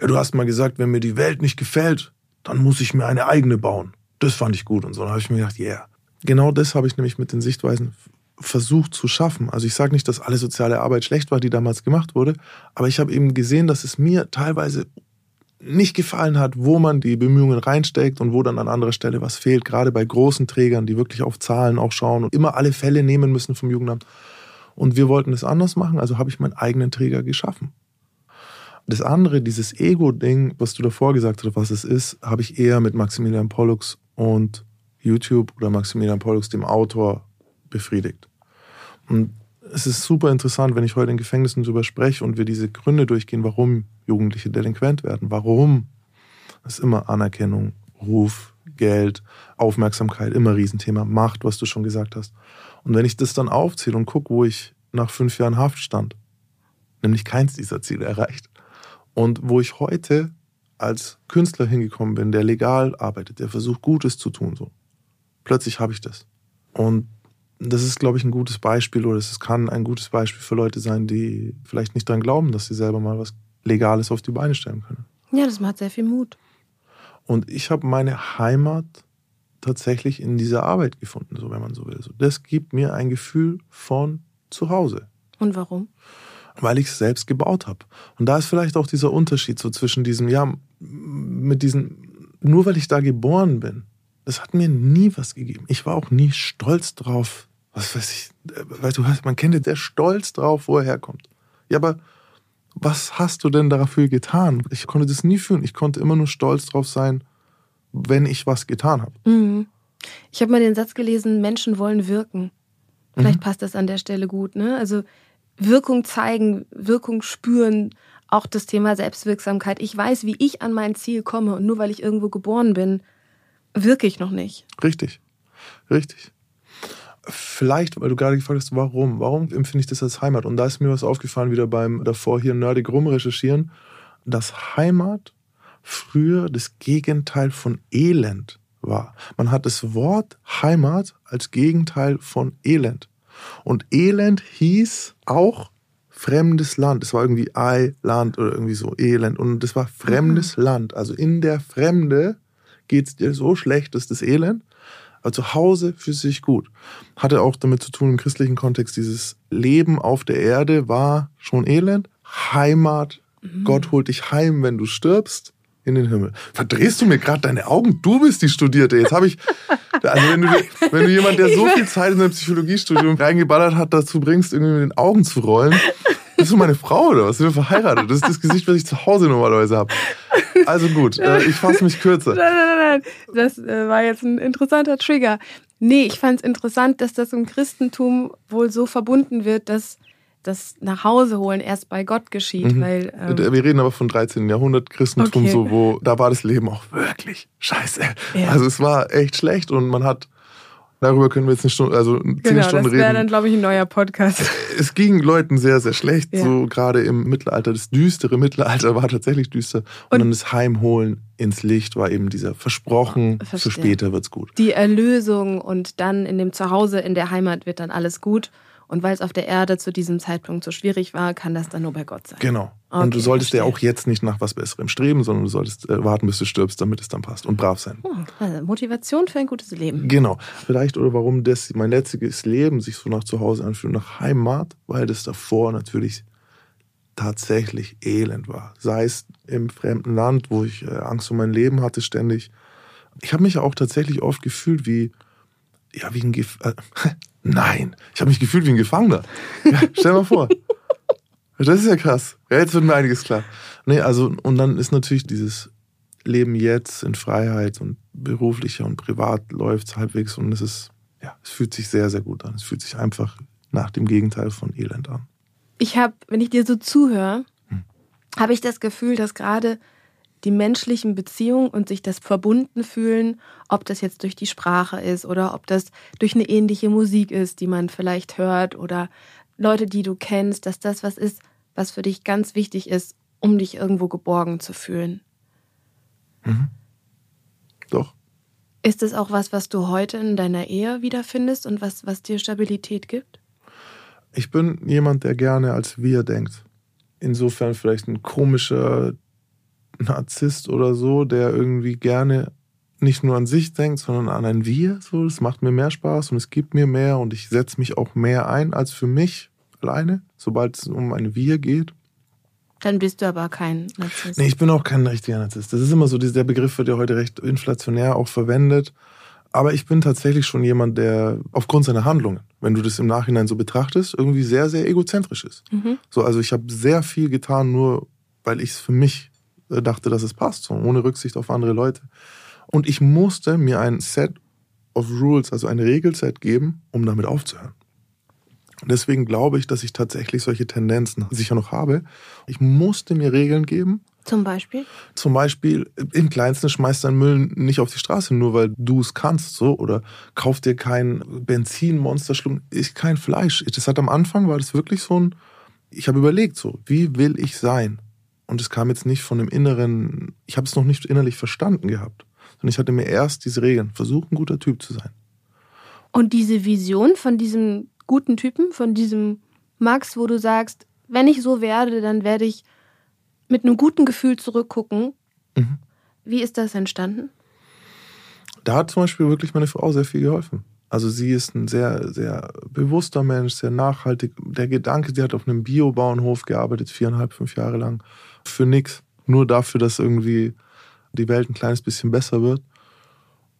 ja, du hast mal gesagt, wenn mir die Welt nicht gefällt, dann muss ich mir eine eigene bauen. Das fand ich gut und so. Dann habe ich mir gedacht, yeah. Genau das habe ich nämlich mit den Sichtweisen versucht zu schaffen. Also ich sage nicht, dass alle soziale Arbeit schlecht war, die damals gemacht wurde, aber ich habe eben gesehen, dass es mir teilweise nicht gefallen hat, wo man die Bemühungen reinsteckt und wo dann an anderer Stelle was fehlt, gerade bei großen Trägern, die wirklich auf Zahlen auch schauen und immer alle Fälle nehmen müssen vom Jugendamt. Und wir wollten es anders machen, also habe ich meinen eigenen Träger geschaffen. Das andere, dieses Ego-Ding, was du davor gesagt hast, was es ist, habe ich eher mit Maximilian Pollux und YouTube oder Maximilian Pollux, dem Autor, befriedigt. Und es ist super interessant, wenn ich heute in Gefängnissen darüber spreche und wir diese Gründe durchgehen, warum Jugendliche delinquent werden. Warum? Das ist immer Anerkennung, Ruf, Geld, Aufmerksamkeit, immer Riesenthema, Macht, was du schon gesagt hast. Und wenn ich das dann aufzähle und gucke, wo ich nach fünf Jahren Haft stand, nämlich keins dieser Ziele erreicht, und wo ich heute als Künstler hingekommen bin, der legal arbeitet, der versucht, Gutes zu tun, so. Plötzlich habe ich das. Und das ist, glaube ich, ein gutes Beispiel oder es kann ein gutes Beispiel für Leute sein, die vielleicht nicht daran glauben, dass sie selber mal was Legales auf die Beine stellen können. Ja, das macht sehr viel Mut. Und ich habe meine Heimat tatsächlich in dieser Arbeit gefunden, so wenn man so will. Das gibt mir ein Gefühl von zu Hause. Und warum? Weil ich es selbst gebaut habe. Und da ist vielleicht auch dieser Unterschied so zwischen diesem, ja, mit diesem, nur weil ich da geboren bin, das hat mir nie was gegeben. Ich war auch nie stolz drauf. Was weiß ich, weil du hast, man kennt ja der Stolz drauf, wo er herkommt. Ja, aber was hast du denn dafür getan? Ich konnte das nie fühlen. Ich konnte immer nur stolz drauf sein, wenn ich was getan habe. Mhm. Ich habe mal den Satz gelesen, Menschen wollen wirken. Vielleicht mhm. passt das an der Stelle gut. Ne? Also Wirkung zeigen, Wirkung spüren, auch das Thema Selbstwirksamkeit. Ich weiß, wie ich an mein Ziel komme und nur weil ich irgendwo geboren bin, wirke ich noch nicht. Richtig, richtig. Vielleicht, weil du gerade gefragt hast, warum? Warum empfinde ich das als Heimat? Und da ist mir was aufgefallen, wieder beim davor hier nerdig rumrecherchieren, dass Heimat früher das Gegenteil von Elend war. Man hat das Wort Heimat als Gegenteil von Elend. Und Elend hieß auch fremdes Land. Es war irgendwie Eiland oder irgendwie so Elend. Und das war fremdes mhm. Land. Also in der Fremde geht es dir so schlecht, ist das Elend. Aber zu Hause fühlt sich gut. Hatte auch damit zu tun im christlichen Kontext, dieses Leben auf der Erde war schon Elend. Heimat, mhm. Gott holt dich heim, wenn du stirbst in den Himmel. Verdrehst du mir gerade deine Augen? Du bist die Studierte. Jetzt habe ich, also wenn du, wenn du jemand, der so viel Zeit in sein Psychologiestudium reingeballert hat, dazu bringst, irgendwie mit den Augen zu rollen, bist du meine Frau oder was? Sind wir verheiratet? Das ist das Gesicht, was ich zu Hause normalerweise habe. Also gut, äh, ich fasse mich kürzer. Nein, nein, nein. Das äh, war jetzt ein interessanter Trigger. Nee, ich fand es interessant, dass das im Christentum wohl so verbunden wird, dass das nach Hause holen erst bei Gott geschieht. Mhm. Weil, ähm Wir reden aber von 13. Jahrhundert Christentum, okay. so wo da war das Leben auch wirklich scheiße. Ja. Also es war echt schlecht und man hat Darüber können wir jetzt eine Stunde, also zehn genau, Stunden reden. Das wäre dann, glaube ich, ein neuer Podcast. Es ging Leuten sehr, sehr schlecht, ja. so gerade im Mittelalter. Das düstere Mittelalter war tatsächlich düster. Und, und dann das Heimholen ins Licht war eben dieser versprochen, Verstehe. für später wird's gut. Die Erlösung und dann in dem Zuhause, in der Heimat wird dann alles gut. Und weil es auf der Erde zu diesem Zeitpunkt so schwierig war, kann das dann nur bei Gott sein. Genau. Okay, und du solltest verstehe. ja auch jetzt nicht nach was Besserem streben, sondern du solltest äh, warten, bis du stirbst, damit es dann passt und brav sein. Hm, also Motivation für ein gutes Leben. Genau. Vielleicht oder warum das mein letztes Leben sich so nach Zuhause anfühlt, nach Heimat, weil das davor natürlich tatsächlich elend war. Sei es im fremden Land, wo ich äh, Angst um mein Leben hatte ständig. Ich habe mich auch tatsächlich oft gefühlt wie ja, wie ein Gef äh, Nein, ich habe mich gefühlt wie ein Gefangener. Ja, stell mal vor. Das ist ja krass. Ja, jetzt wird mir einiges klar. Nee, also, und dann ist natürlich dieses leben jetzt in Freiheit und beruflicher und privat läuft es halbwegs und es ist, ja, es fühlt sich sehr, sehr gut an. Es fühlt sich einfach nach dem Gegenteil von Elend an. Ich habe, wenn ich dir so zuhöre, hm. habe ich das Gefühl, dass gerade die menschlichen Beziehungen und sich das verbunden fühlen, ob das jetzt durch die Sprache ist oder ob das durch eine ähnliche Musik ist, die man vielleicht hört oder Leute, die du kennst, dass das was ist, was für dich ganz wichtig ist, um dich irgendwo geborgen zu fühlen. Mhm. Doch. Ist es auch was, was du heute in deiner Ehe wiederfindest und was, was dir Stabilität gibt? Ich bin jemand, der gerne als wir denkt. Insofern vielleicht ein komischer Narzisst oder so, der irgendwie gerne nicht nur an sich denkt, sondern an ein Wir. So, das macht mir mehr Spaß und es gibt mir mehr und ich setze mich auch mehr ein als für mich alleine, sobald es um ein Wir geht. Dann bist du aber kein Narzisst. Nee, ich bin auch kein richtiger Narzisst. Das ist immer so, der Begriff wird ja heute recht inflationär auch verwendet. Aber ich bin tatsächlich schon jemand, der aufgrund seiner Handlungen, wenn du das im Nachhinein so betrachtest, irgendwie sehr, sehr egozentrisch ist. Mhm. So, also ich habe sehr viel getan, nur weil ich es für mich dachte, dass es passt, so, ohne Rücksicht auf andere Leute. Und ich musste mir ein Set of Rules, also ein Regelset geben, um damit aufzuhören. Deswegen glaube ich, dass ich tatsächlich solche Tendenzen sicher noch habe. Ich musste mir Regeln geben. Zum Beispiel? Zum Beispiel, im Kleinsten schmeißt dein Müll nicht auf die Straße, nur weil du es kannst, so. Oder kauf dir kein Benzinmonsterschluck, ist kein Fleisch. Das hat am Anfang, war das wirklich so ein, ich habe überlegt, so, wie will ich sein? Und es kam jetzt nicht von dem inneren, ich habe es noch nicht innerlich verstanden gehabt. Sondern ich hatte mir erst diese Regeln, versuch ein guter Typ zu sein. Und diese Vision von diesem guten Typen, von diesem Max, wo du sagst, wenn ich so werde, dann werde ich mit einem guten Gefühl zurückgucken. Mhm. Wie ist das entstanden? Da hat zum Beispiel wirklich meine Frau sehr viel geholfen. Also sie ist ein sehr, sehr bewusster Mensch, sehr nachhaltig. Der Gedanke, sie hat auf einem Biobauernhof gearbeitet, viereinhalb, fünf Jahre lang, für nichts. Nur dafür, dass irgendwie die Welt ein kleines bisschen besser wird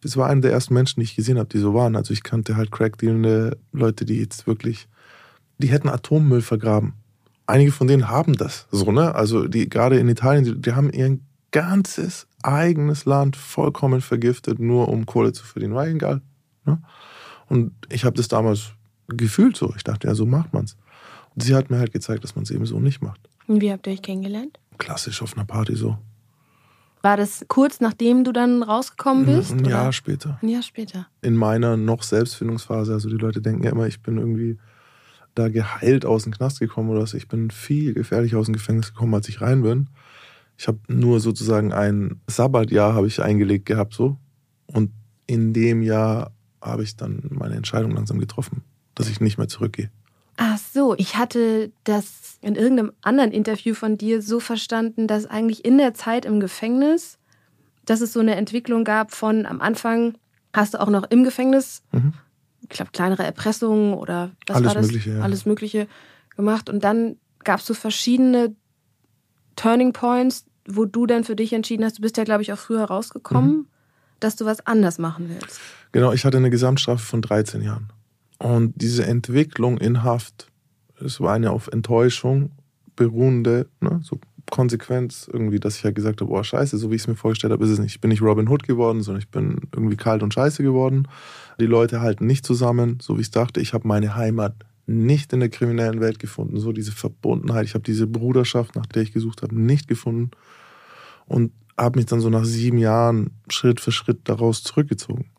das war einer der ersten Menschen, die ich gesehen habe, die so waren. Also ich kannte halt Crackdealende Leute, die jetzt wirklich, die hätten Atommüll vergraben. Einige von denen haben das so, ne? Also die gerade in Italien, die, die haben ihr ganzes eigenes Land vollkommen vergiftet, nur um Kohle zu verdienen. War egal. Ne? Und ich habe das damals gefühlt so. Ich dachte, ja, so macht man's. Und sie hat mir halt gezeigt, dass man es eben so nicht macht. Und wie habt ihr euch kennengelernt? Klassisch auf einer Party so. War das kurz nachdem du dann rausgekommen bist? Ein Jahr oder? später. Ein Jahr später. In meiner noch Selbstfindungsphase. Also die Leute denken ja immer, ich bin irgendwie da geheilt aus dem Knast gekommen oder was. Ich bin viel gefährlicher aus dem Gefängnis gekommen, als ich rein bin. Ich habe nur sozusagen ein Sabbatjahr habe ich eingelegt gehabt so. Und in dem Jahr habe ich dann meine Entscheidung langsam getroffen, dass ich nicht mehr zurückgehe. Ach so, ich hatte das in irgendeinem anderen Interview von dir so verstanden, dass eigentlich in der Zeit im Gefängnis, dass es so eine Entwicklung gab von am Anfang hast du auch noch im Gefängnis, mhm. ich glaube, kleinere Erpressungen oder was Alles war das? Mögliche, ja. Alles Mögliche gemacht. Und dann gab es so verschiedene Turning Points, wo du dann für dich entschieden hast, du bist ja, glaube ich, auch früher rausgekommen, mhm. dass du was anders machen willst. Genau, ich hatte eine Gesamtstrafe von 13 Jahren. Und diese Entwicklung in Haft, es war eine auf Enttäuschung beruhende, ne, so Konsequenz irgendwie, dass ich halt gesagt habe, oh scheiße, so wie ich es mir vorgestellt habe, ist es nicht. Ich bin nicht Robin Hood geworden, sondern ich bin irgendwie kalt und scheiße geworden. Die Leute halten nicht zusammen, so wie ich dachte. Ich habe meine Heimat nicht in der kriminellen Welt gefunden. So diese Verbundenheit, ich habe diese Bruderschaft, nach der ich gesucht habe, nicht gefunden. Und habe mich dann so nach sieben Jahren Schritt für Schritt daraus zurückgezogen.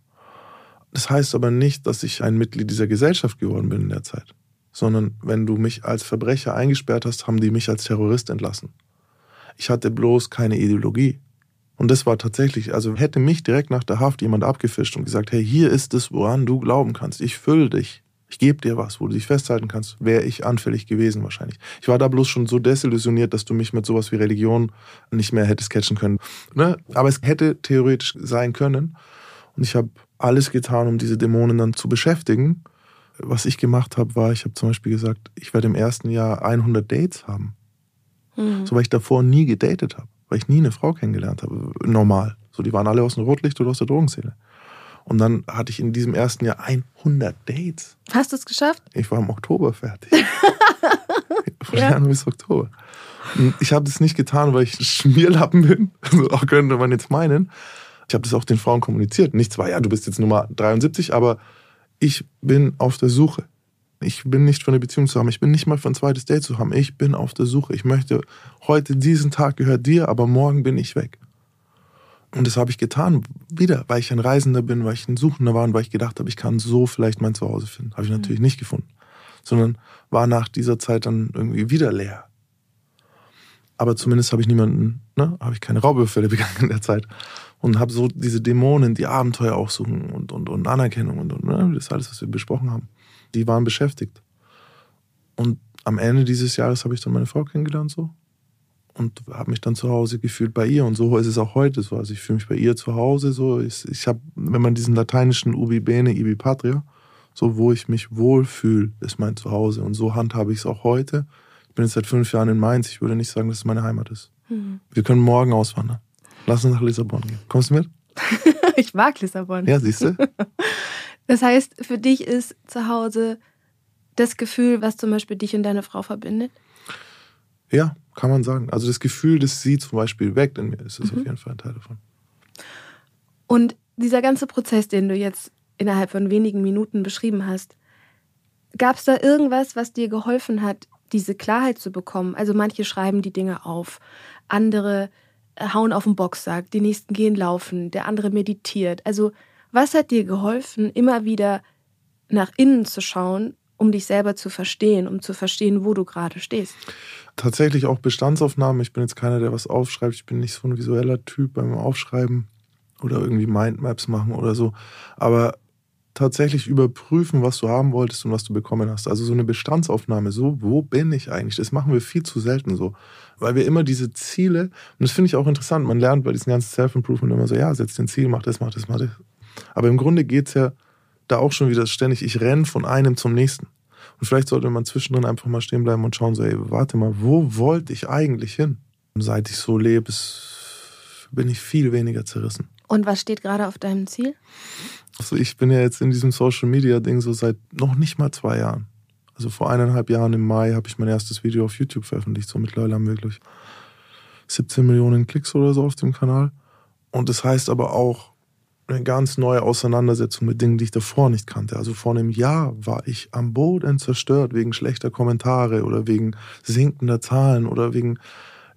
Das heißt aber nicht, dass ich ein Mitglied dieser Gesellschaft geworden bin in der Zeit, sondern wenn du mich als Verbrecher eingesperrt hast, haben die mich als Terrorist entlassen. Ich hatte bloß keine Ideologie. Und das war tatsächlich, also hätte mich direkt nach der Haft jemand abgefischt und gesagt, hey, hier ist es, woran du glauben kannst. Ich fülle dich. Ich gebe dir was, wo du dich festhalten kannst, wäre ich anfällig gewesen wahrscheinlich. Ich war da bloß schon so desillusioniert, dass du mich mit sowas wie Religion nicht mehr hättest catchen können. Ne? Aber es hätte theoretisch sein können. Und ich habe alles getan, um diese Dämonen dann zu beschäftigen. Was ich gemacht habe, war, ich habe zum Beispiel gesagt, ich werde im ersten Jahr 100 Dates haben. Mhm. So, weil ich davor nie gedatet habe, weil ich nie eine Frau kennengelernt habe, normal. So, die waren alle aus dem Rotlicht oder aus der Drogenszene. Und dann hatte ich in diesem ersten Jahr 100 Dates. Hast du es geschafft? Ich war im Oktober fertig. Von ja. Januar bis Oktober. Ich habe das nicht getan, weil ich Schmierlappen bin. So könnte man jetzt meinen. Ich habe das auch den Frauen kommuniziert. Nicht zwar, ja, du bist jetzt Nummer 73, aber ich bin auf der Suche. Ich bin nicht für eine Beziehung zu haben. Ich bin nicht mal für ein zweites Date zu haben. Ich bin auf der Suche. Ich möchte heute, diesen Tag gehört dir, aber morgen bin ich weg. Und das habe ich getan, wieder, weil ich ein Reisender bin, weil ich ein Suchender war und weil ich gedacht habe, ich kann so vielleicht mein Zuhause finden. Habe ich mhm. natürlich nicht gefunden, sondern war nach dieser Zeit dann irgendwie wieder leer. Aber zumindest habe ich niemanden, ne, habe ich keine Raubüberfälle begangen in der Zeit und habe so diese Dämonen, die Abenteuer auch suchen und, und, und Anerkennung und, und ne, das ist alles, was wir besprochen haben. Die waren beschäftigt. Und am Ende dieses Jahres habe ich dann meine Frau kennengelernt so und habe mich dann zu Hause gefühlt bei ihr. Und so ist es auch heute so. Also ich fühle mich bei ihr zu Hause so. Ich, ich habe, wenn man diesen lateinischen Ubi Bene, Ibi Patria, so wo ich mich wohlfühle, ist mein Zuhause. Und so handhabe ich es auch heute. Ich bin jetzt seit fünf Jahren in Mainz. Ich würde nicht sagen, dass es meine Heimat ist. Mhm. Wir können morgen auswandern. Lass uns nach Lissabon gehen. Kommst du mit? ich mag Lissabon. Ja, siehst du? Das heißt, für dich ist zu Hause das Gefühl, was zum Beispiel dich und deine Frau verbindet? Ja, kann man sagen. Also das Gefühl, dass sie zum Beispiel weckt in mir, ist es mhm. auf jeden Fall ein Teil davon. Und dieser ganze Prozess, den du jetzt innerhalb von wenigen Minuten beschrieben hast, gab es da irgendwas, was dir geholfen hat, diese Klarheit zu bekommen? Also manche schreiben die Dinge auf, andere hauen auf den Boxsack, die nächsten gehen laufen, der andere meditiert. Also was hat dir geholfen, immer wieder nach innen zu schauen, um dich selber zu verstehen, um zu verstehen, wo du gerade stehst? tatsächlich auch Bestandsaufnahmen. Ich bin jetzt keiner, der was aufschreibt. Ich bin nicht so ein visueller Typ beim Aufschreiben oder irgendwie Mindmaps machen oder so. Aber tatsächlich überprüfen, was du haben wolltest und was du bekommen hast. Also so eine Bestandsaufnahme, so, wo bin ich eigentlich? Das machen wir viel zu selten so. Weil wir immer diese Ziele, und das finde ich auch interessant, man lernt bei diesen ganzen Self-Improvement immer so, ja, setz den Ziel, mach das, mach das, mach das. Aber im Grunde geht es ja da auch schon wieder ständig, ich renne von einem zum nächsten. Und vielleicht sollte man zwischendrin einfach mal stehen bleiben und schauen, so, ey, warte mal, wo wollte ich eigentlich hin? Seit ich so lebe, bin ich viel weniger zerrissen. Und was steht gerade auf deinem Ziel? Also ich bin ja jetzt in diesem Social Media Ding so seit noch nicht mal zwei Jahren. Also vor eineinhalb Jahren im Mai habe ich mein erstes Video auf YouTube veröffentlicht. So mittlerweile haben wir wirklich 17 Millionen Klicks oder so auf dem Kanal. Und das heißt aber auch, eine ganz neue Auseinandersetzung mit Dingen, die ich davor nicht kannte. Also vor einem Jahr war ich am Boden zerstört wegen schlechter Kommentare oder wegen sinkender Zahlen oder wegen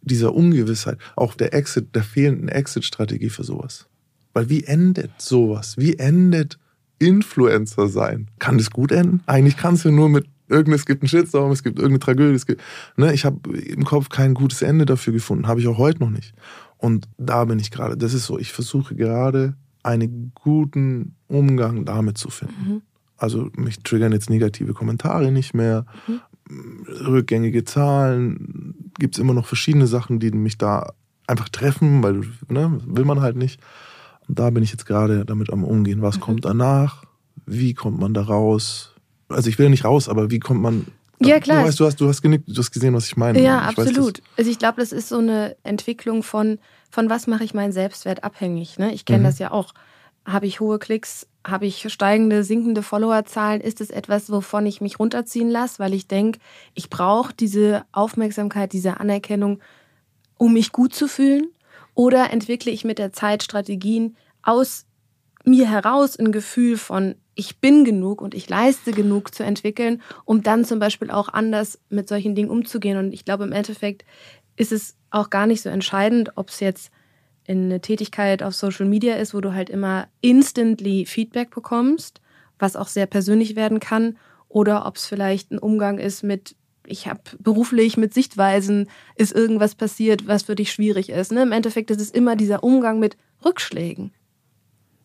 dieser Ungewissheit. Auch der Exit, der fehlenden Exit-Strategie für sowas. Weil wie endet sowas? Wie endet Influencer sein? Kann das gut enden? Eigentlich kann es ja nur mit irgendes gibt einen Shitstorm, es gibt irgendeine Tragödie. Es gibt, ne, ich habe im Kopf kein gutes Ende dafür gefunden. Habe ich auch heute noch nicht. Und da bin ich gerade. Das ist so, ich versuche gerade einen guten Umgang damit zu finden. Mhm. Also mich triggern jetzt negative Kommentare nicht mehr, mhm. rückgängige Zahlen, gibt es immer noch verschiedene Sachen, die mich da einfach treffen, weil ne, will man halt nicht. Und da bin ich jetzt gerade damit am Umgehen. Was mhm. kommt danach? Wie kommt man da raus? Also ich will nicht raus, aber wie kommt man ja, klar. Du, weißt, du, hast, du hast genickt, du hast gesehen, was ich meine. Ja, ich absolut. Weiß, also ich glaube, das ist so eine Entwicklung von, von was mache ich meinen Selbstwert abhängig. Ne? Ich kenne mhm. das ja auch. Habe ich hohe Klicks? Habe ich steigende, sinkende Followerzahlen? Ist es etwas, wovon ich mich runterziehen lasse, weil ich denke, ich brauche diese Aufmerksamkeit, diese Anerkennung, um mich gut zu fühlen? Oder entwickle ich mit der Zeit Strategien aus mir heraus ein Gefühl von, ich bin genug und ich leiste genug zu entwickeln, um dann zum Beispiel auch anders mit solchen Dingen umzugehen. Und ich glaube, im Endeffekt ist es auch gar nicht so entscheidend, ob es jetzt in eine Tätigkeit auf Social Media ist, wo du halt immer instantly Feedback bekommst, was auch sehr persönlich werden kann, oder ob es vielleicht ein Umgang ist mit, ich habe beruflich mit Sichtweisen, ist irgendwas passiert, was für dich schwierig ist. Ne? Im Endeffekt ist es immer dieser Umgang mit Rückschlägen.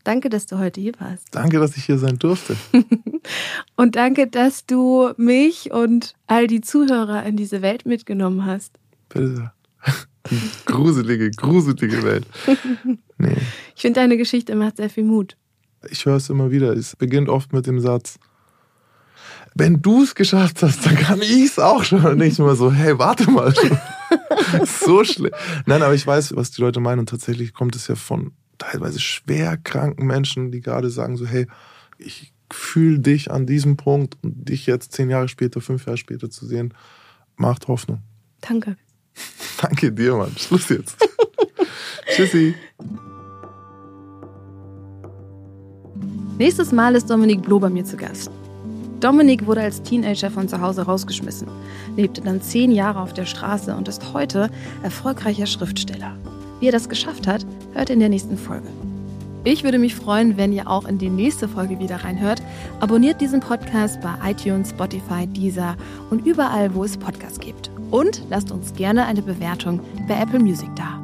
Danke, dass du heute hier warst. Danke, dass ich hier sein durfte. und danke, dass du mich und all die Zuhörer in diese Welt mitgenommen hast. Bitte gruselige, gruselige Welt. Nee. Ich finde, deine Geschichte macht sehr viel Mut. Ich höre es immer wieder. Es beginnt oft mit dem Satz, wenn du es geschafft hast, dann kann ich es auch schon. Und ich immer so, hey, warte mal. so schlimm. Nein, aber ich weiß, was die Leute meinen. Und tatsächlich kommt es ja von teilweise schwer kranken Menschen, die gerade sagen so, hey, ich fühle dich an diesem Punkt und dich jetzt zehn Jahre später, fünf Jahre später zu sehen, macht Hoffnung. Danke. Danke dir, Mann. Schluss jetzt. Tschüssi. Nächstes Mal ist Dominik Bloh bei mir zu Gast. Dominik wurde als Teenager von zu Hause rausgeschmissen, lebte dann zehn Jahre auf der Straße und ist heute erfolgreicher Schriftsteller. Wie er das geschafft hat, hört in der nächsten Folge. Ich würde mich freuen, wenn ihr auch in die nächste Folge wieder reinhört. Abonniert diesen Podcast bei iTunes, Spotify, Deezer und überall, wo es Podcasts gibt. Und lasst uns gerne eine Bewertung bei Apple Music da.